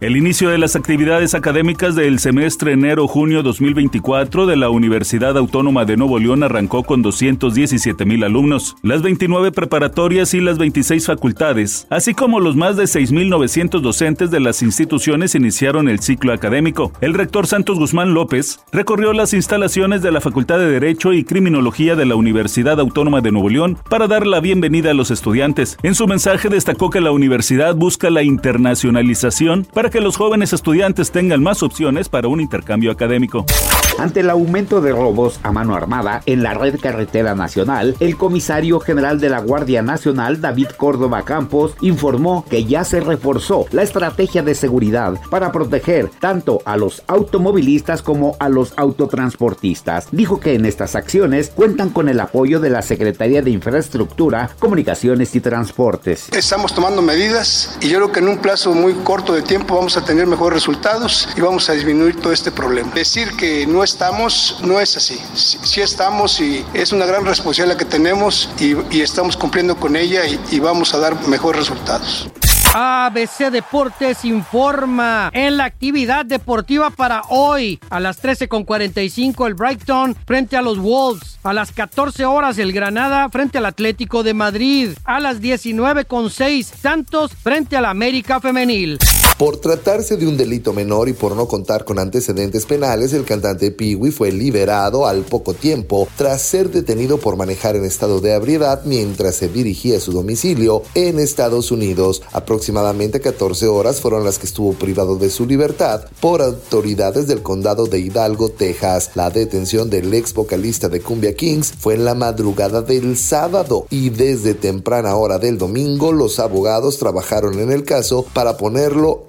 El inicio de las actividades académicas del semestre enero-junio 2024 de la Universidad Autónoma de Nuevo León arrancó con 217 mil alumnos. Las 29 preparatorias y las 26 facultades, así como los más de 6.900 docentes de las instituciones iniciaron el ciclo académico. El rector Santos Guzmán López recorrió las instalaciones de la Facultad de Derecho y Criminología de la Universidad Autónoma de Nuevo León para dar la bienvenida a los estudiantes. En su mensaje destacó que la universidad busca la internacionalización para que los jóvenes estudiantes tengan más opciones para un intercambio académico. Ante el aumento de robos a mano armada en la red carretera nacional, el comisario general de la Guardia Nacional, David Córdoba Campos, informó que ya se reforzó la estrategia de seguridad para proteger tanto a los automovilistas como a los autotransportistas. Dijo que en estas acciones cuentan con el apoyo de la Secretaría de Infraestructura, Comunicaciones y Transportes. Estamos tomando medidas y yo creo que en un plazo muy corto de tiempo vamos a tener mejores resultados y vamos a disminuir todo este problema. Decir que no estamos no es así. Sí, estamos y es una gran responsabilidad que tenemos y, estamos cumpliendo con ella y, y vamos a dar mejores resultados. ABC Deportes informa en la actividad deportiva para hoy a las 13.45 el Brighton frente a los Wolves, a las 14 horas el Granada frente al Atlético de Madrid, a las 19.6 Santos frente al América Femenil. Por tratarse de un delito menor y por no contar con antecedentes penales, el cantante Peewee fue liberado al poco tiempo tras ser detenido por manejar en estado de ebriedad mientras se dirigía a su domicilio en Estados Unidos. Aproximadamente 14 horas fueron las que estuvo privado de su libertad por autoridades del condado de Hidalgo, Texas. La detención del ex vocalista de Cumbia Kings fue en la madrugada del sábado y desde temprana hora del domingo los abogados trabajaron en el caso para ponerlo